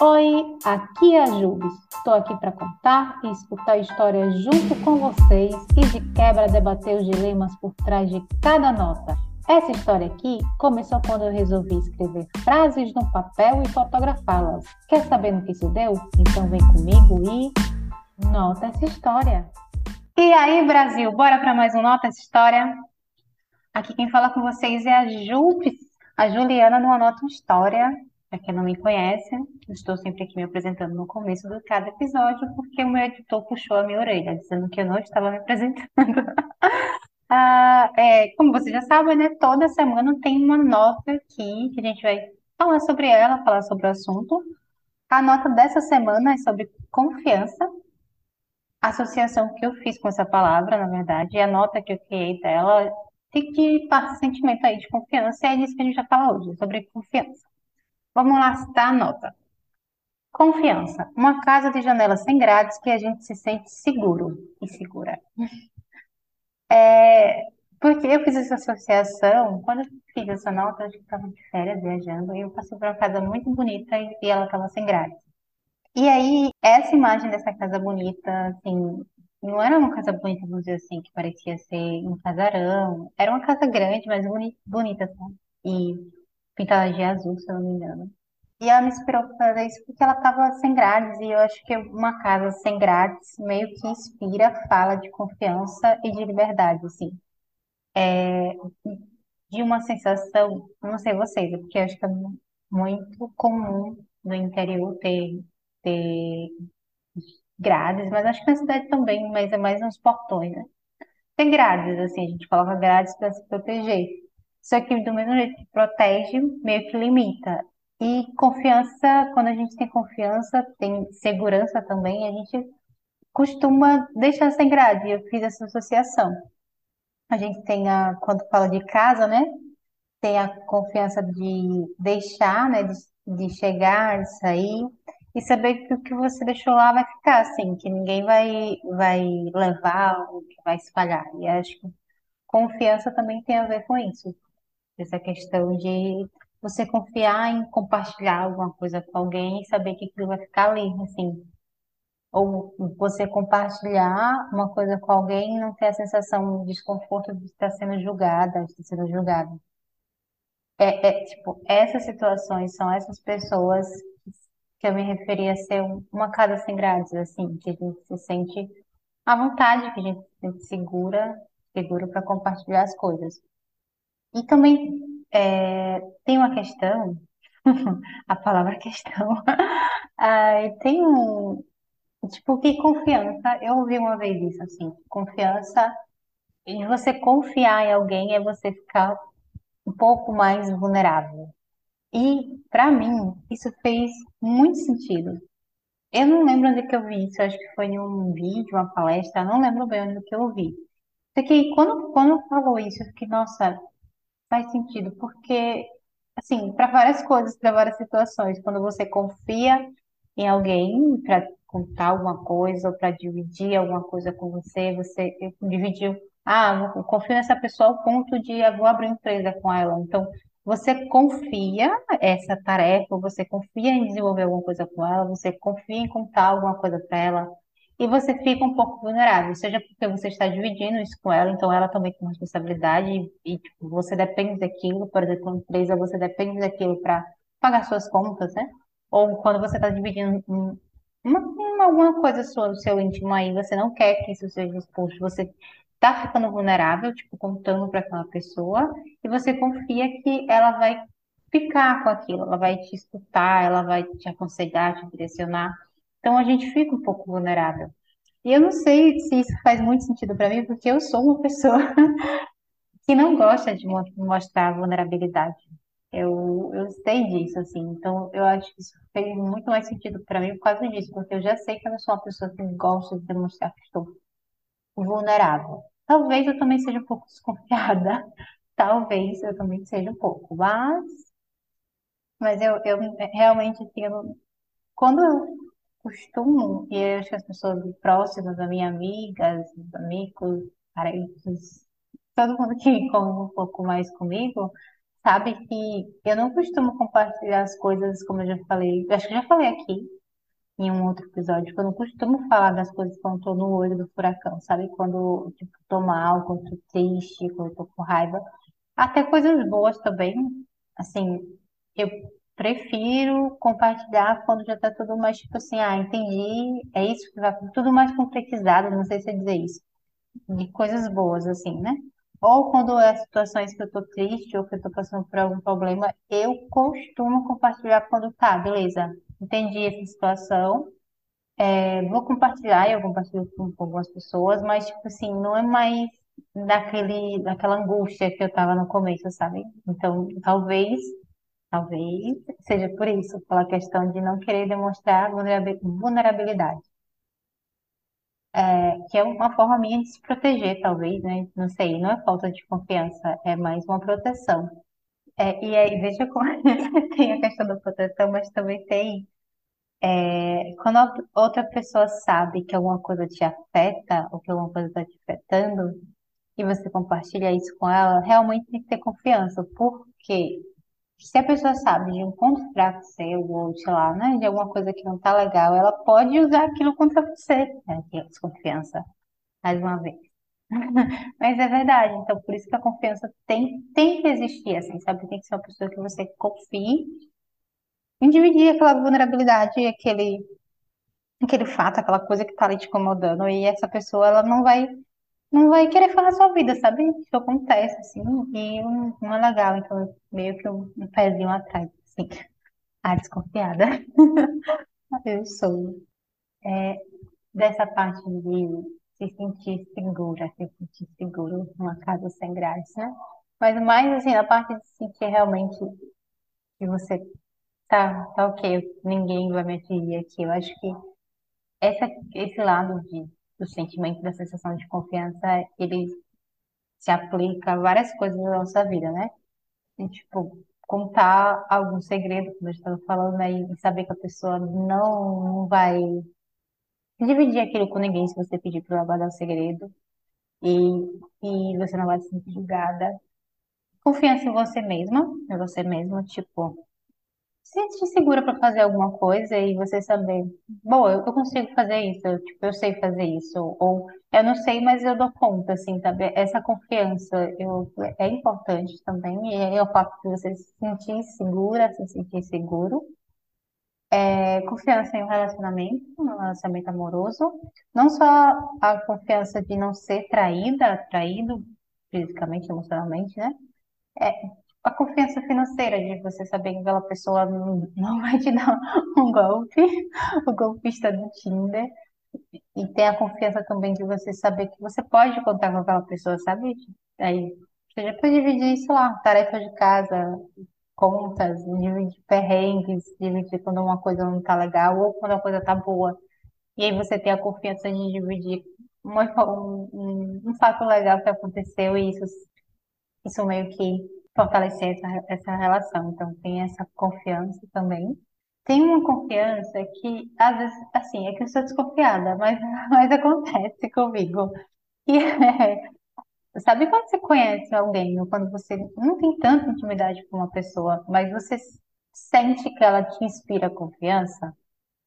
Oi, aqui é a Jubes. Estou aqui para contar e escutar histórias junto com vocês e de quebra debater os dilemas por trás de cada nota. Essa história aqui começou quando eu resolvi escrever frases no papel e fotografá-las. Quer saber no que isso deu? Então vem comigo e nota essa história. E aí, Brasil, bora para mais um Nota essa história? Aqui quem fala com vocês é a Jubes, a Juliana no Anota História. Para quem não me conhece, estou sempre aqui me apresentando no começo de cada episódio, porque o meu editor puxou a minha orelha, dizendo que eu não estava me apresentando. ah, é, como você já sabe, né? Toda semana tem uma nota aqui que a gente vai falar sobre ela, falar sobre o assunto. A nota dessa semana é sobre confiança, a associação que eu fiz com essa palavra, na verdade, e a nota que eu criei dela tem que passar sentimento aí de confiança, e é disso que a gente vai falar hoje, sobre confiança. Vamos lá citar a nota. Confiança. Uma casa de janelas sem grades que a gente se sente seguro e segura. É, porque eu fiz essa associação, quando eu fiz essa nota, que estava de férias viajando, e eu passei por uma casa muito bonita e, e ela estava sem grades. E aí, essa imagem dessa casa bonita, assim, não era uma casa bonita, vamos dizer assim, que parecia ser um casarão. Era uma casa grande, mas boni- bonita, sabe? E pintada de azul, se eu não me engano. E ela me inspirou para fazer isso porque ela estava sem grades, e eu acho que uma casa sem grades meio que inspira, fala de confiança e de liberdade, assim. É, de uma sensação, não sei vocês, é porque eu acho que é mu- muito comum no interior ter, ter grades, mas acho que na cidade também, mas é mais nos portões, né? Tem grades, assim, a gente coloca grades para se proteger. Só que do mesmo jeito que protege, meio que limita. E confiança, quando a gente tem confiança, tem segurança também, a gente costuma deixar sem grade. Eu fiz essa associação. A gente tem a, quando fala de casa, né? Tem a confiança de deixar, né? De, de chegar, de sair. E saber que o que você deixou lá vai ficar, assim, que ninguém vai, vai levar ou que vai espalhar. E acho que confiança também tem a ver com isso. Essa questão de você confiar em compartilhar alguma coisa com alguém e saber que aquilo vai ficar ali, assim. Ou você compartilhar uma coisa com alguém e não ter a sensação de desconforto de estar sendo julgada, de estar sendo julgada. É, é, tipo, essas situações são essas pessoas que eu me referia a ser um- uma casa sem grades, assim, que a gente se sente à vontade, que a gente se sente segura, seguro para compartilhar as coisas. E também é, tem uma questão, a palavra questão, ai, tem um, tipo, que confiança, eu ouvi uma vez isso, assim, confiança, e você confiar em alguém é você ficar um pouco mais vulnerável. E, para mim, isso fez muito sentido. Eu não lembro onde que eu vi isso, acho que foi em um vídeo, uma palestra, não lembro bem onde que eu vi. Só que quando, quando falou isso, eu fiquei, nossa, faz sentido, porque, assim, para várias coisas, para várias situações, quando você confia em alguém para contar alguma coisa ou para dividir alguma coisa com você, você dividiu, ah, eu confio nessa pessoa ao ponto de eu vou abrir uma empresa com ela. Então, você confia essa tarefa, você confia em desenvolver alguma coisa com ela, você confia em contar alguma coisa para ela. E você fica um pouco vulnerável, seja porque você está dividindo isso com ela, então ela também tem responsabilidade e, e, tipo, você depende daquilo, por exemplo, uma empresa, você depende daquilo para pagar suas contas, né? Ou quando você está dividindo um- uma, uma- alguma coisa sua, do seu íntimo aí, você não quer que isso seja exposto, você está ficando vulnerável, tipo, contando para aquela pessoa, e você confia que ela vai ficar com aquilo, ela vai te escutar, ela vai te aconselhar, te direcionar. Então a gente fica um pouco vulnerável. E eu não sei se isso faz muito sentido para mim, porque eu sou uma pessoa que não gosta de mo- mostrar vulnerabilidade. Eu, eu sei disso, assim. Então, eu acho que isso fez muito mais sentido para mim por causa disso, porque eu já sei que eu não sou uma pessoa que gosta de demonstrar que estou vulnerável. Talvez eu também seja um pouco desconfiada. Talvez eu também seja um pouco. Mas, mas eu, eu realmente, assim, eu não- quando eu costumo, e eu acho que as pessoas próximas, a minha amigas, amigos, parentes, todo mundo que convive um pouco mais comigo, sabe que eu não costumo compartilhar as coisas, como eu já falei, acho que já falei aqui em um outro episódio, que eu não costumo falar das coisas quando tô no olho do furacão, sabe? Quando, tipo, tô mal, quando tô triste, quando tô com raiva. Até coisas boas também, assim, eu prefiro compartilhar quando já tá tudo mais, tipo assim, ah, entendi, é isso que vai, tudo mais concretizado, não sei se é dizer isso de coisas boas, assim, né? Ou quando é situações que eu tô triste ou que eu tô passando por algum problema, eu costumo compartilhar quando tá, beleza, entendi essa situação, é, vou compartilhar, eu compartilho com, com algumas pessoas, mas, tipo assim, não é mais daquele, daquela angústia que eu tava no começo, sabe? Então, talvez, talvez seja por isso, pela questão de não querer demonstrar vulnerabi- vulnerabilidade que é uma forma minha de se proteger, talvez, né? Não sei, não é falta de confiança, é mais uma proteção. É, e aí, veja como tem a questão da proteção, mas também tem é, quando a outra pessoa sabe que alguma coisa te afeta ou que alguma coisa está te afetando e você compartilha isso com ela, realmente tem que ter confiança, porque se a pessoa sabe de um ponto fraco seu ou, sei lá, né, de alguma coisa que não tá legal, ela pode usar aquilo contra você, né, que é desconfiança mais uma vez. Mas é verdade, então por isso que a confiança tem, tem que existir, assim, sabe? Tem que ser uma pessoa que você confie em dividir aquela vulnerabilidade, aquele, aquele fato, aquela coisa que tá ali te incomodando, e essa pessoa, ela não vai, não vai querer falar a sua vida, sabe? Isso acontece, assim, e não, é legal, então meio que um, um pezinho atrás, assim, a desconfiada. Eu sou. É, dessa parte de se sentir segura, se sentir seguro numa casa sem graça, né? Mas mais assim, na parte de sentir realmente que você tá, tá ok, ninguém vai me atingir aqui. Eu acho que essa, esse lado de, do sentimento, da sensação de confiança, ele se aplica a várias coisas da nossa vida, né? E, tipo, contar algum segredo, como eu estava falando aí, e saber que a pessoa não, não vai dividir aquilo com ninguém se você pedir para ela guardar o segredo e, e você não vai se sentir julgada. Confiança em você mesma, em você mesma, tipo, se sentir segura para fazer alguma coisa e você saber, bom, eu, eu consigo fazer isso, eu, tipo, eu sei fazer isso, ou eu não sei, mas eu dou conta, assim, sabe? Essa confiança eu, é importante também, e é o fato de você se sentir segura, se sentir seguro. É, confiança em um relacionamento, um relacionamento amoroso, não só a confiança de não ser traída, traído fisicamente, emocionalmente, né? É a confiança financeira de você saber que aquela pessoa não, vai te dar um golpe, o golpista do Tinder, e tem a confiança também de você saber que você pode contar com aquela pessoa, sabe? Aí você já pode dividir, sei lá, tarefas de casa, contas, dividir perrengues, dividir quando uma coisa não tá legal ou quando a coisa tá boa. E aí você tem a confiança de dividir um, um, um fato legal que aconteceu e isso, isso meio que fortalecer essa, essa relação. Então tem essa confiança também. Tem uma confiança que, às vezes, assim, é que eu sou desconfiada, mas, mas acontece comigo. E é, sabe quando você conhece alguém, ou quando você não tem tanta intimidade com uma pessoa, mas você sente que ela te inspira confiança?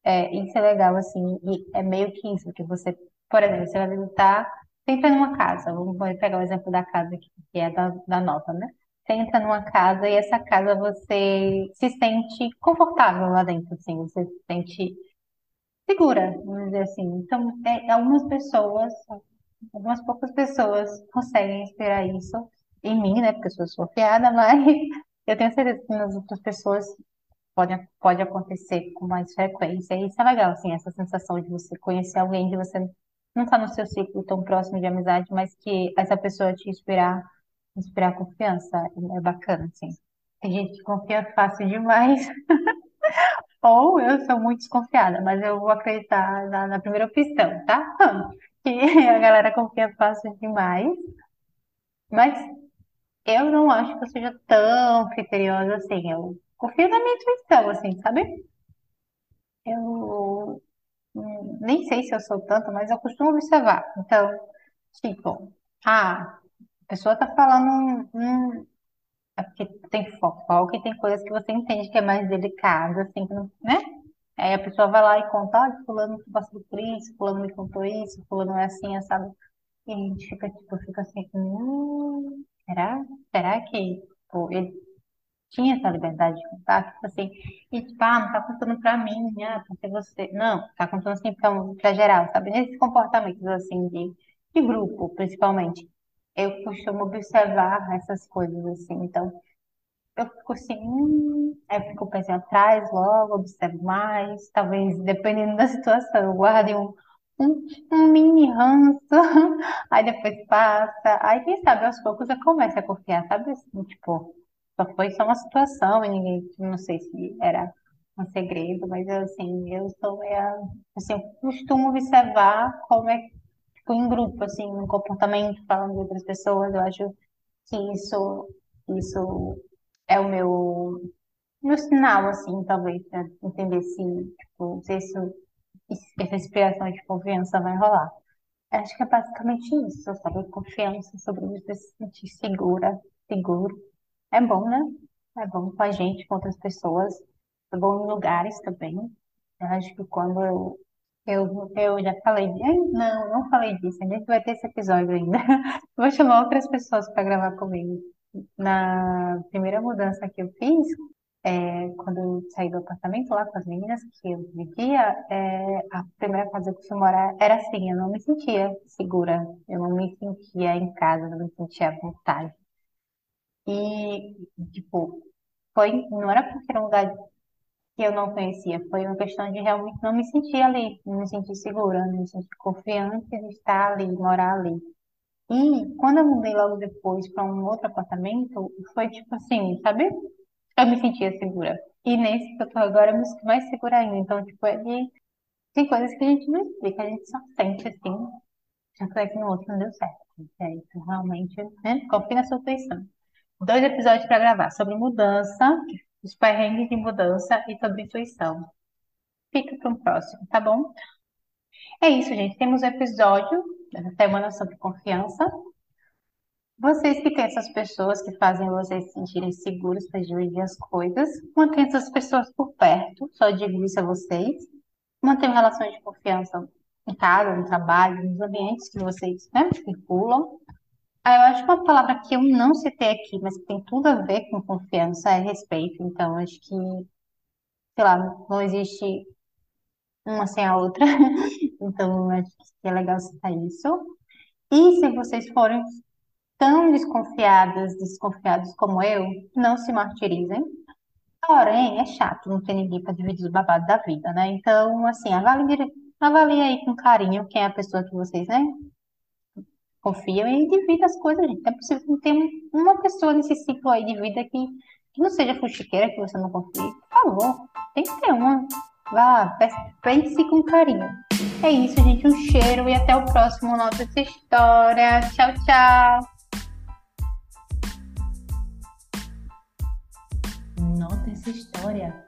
É, isso é legal, assim, e é meio que isso, que você, por exemplo, você vai visitar, entra numa casa, vamos pegar o exemplo da casa que é da, da nova, né? Entra numa casa e essa casa você se sente confortável lá dentro, assim, você se sente segura, vamos dizer assim. Então, é, algumas pessoas, algumas poucas pessoas conseguem inspirar isso em mim, né? Porque eu sou desconfiada, mas eu tenho certeza que nas outras pessoas pode, pode acontecer com mais frequência. E isso é legal, assim, essa sensação de você conhecer alguém, de você não estar no seu ciclo tão próximo de amizade, mas que essa pessoa te inspirar, inspirar confiança. É bacana, assim. Tem gente que confia fácil demais, ou eu sou muito desconfiada, mas eu vou acreditar na, na primeira opção, tá? Que a galera confia fácil demais, mas eu não acho que eu seja tão criteriosa assim. Eu confio na minha intuição, assim, sabe? Eu nem sei se eu sou tanto, mas eu costumo observar. Então, tipo, ah, a pessoa tá falando é porque tem fofoca e tem coisas que você entende que é mais delicada, assim, né? Aí a pessoa vai lá e conta, olha, fulano passou por isso, fulano me contou isso, fulano é assim, sabe? E a gente fica, tipo, fica assim, hum, será? Será que, tipo, ele tinha essa liberdade de contar? Tipo assim, e tipo, ah, não tá contando pra mim, ah, ser você. Não, tá contando assim pra, pra geral, sabe? Nesses comportamentos, assim, de, de grupo, principalmente. Eu costumo observar essas coisas, assim, então eu fico assim, hum, eu fico pezinho atrás logo, observo mais, talvez dependendo da situação, eu guarde um, um, um mini ranço, aí depois passa, aí quem sabe aos poucos eu começo a confiar, sabe assim, tipo, só foi só uma situação e ninguém, não sei se era um segredo, mas assim, eu sou meio, assim, eu costumo observar como é, em grupo, assim, no comportamento, falando de outras pessoas, eu acho que isso, isso é o meu, meu sinal, assim, talvez, para entender se, tipo, se isso, essa inspiração de confiança vai rolar. Acho que é basicamente isso, sabe? Confiança sobre você se sentir segura, seguro. É bom, né? É bom com a gente, com outras pessoas. É bom em lugares também. Eu acho que quando eu, eu, eu já falei, não, não falei disso, a gente vai ter esse episódio ainda. Vou chamar outras pessoas para gravar comigo na primeira mudança que eu fiz, é, quando eu saí do apartamento lá com as meninas que eu vivia, é, a primeira casa que eu fui morar era assim, eu não me sentia segura, eu não me sentia em casa, não me sentia à vontade. E, tipo, foi, não era porque era um lugar que eu não conhecia, foi uma questão de realmente não me sentir ali, não me sentir segura, não me sentir confiante de estar ali, morar ali. E quando eu mudei logo depois para um outro apartamento, foi tipo assim, sabe? Eu me sentia segura. E nesse que eu tô agora, eu me sinto mais segura ainda. Então, tipo, é de... tem coisas que a gente não explica, a gente só sente assim. Já que no outro não deu certo. É isso, realmente, né? Confie na sua intuição. Dois episódios para gravar sobre mudança, os perrengues de mudança e sobre intuição. Fica para um próximo, tá bom? É isso, gente. Temos um episódio da semana sobre confiança. Vocês que têm essas pessoas que fazem vocês se sentirem seguros para dividir as coisas, mantenham essas pessoas por perto, só digo isso a vocês. Mantenham relações de confiança em casa, no trabalho, nos ambientes que vocês né, circulam. Ah, eu acho que uma palavra que eu não citei aqui, mas que tem tudo a ver com confiança, é respeito. Então, acho que, sei lá, não existe uma sem a outra. Então, acho que é legal citar isso. E se vocês forem tão desconfiadas, desconfiados como eu, não se martirizem. Porém, é chato não ter ninguém para dividir os babados da vida, né? Então, assim, avalie, avalie aí com carinho quem é a pessoa que vocês, né? Confiam e divida as coisas, gente. É possível que tenha uma pessoa nesse ciclo aí de vida que, que não seja fuxiqueira, que você não confie. Por favor, tem que ter uma. Vá, pense com carinho. É isso, gente. Um cheiro e até o próximo Nota essa história. Tchau, tchau. Nota essa história.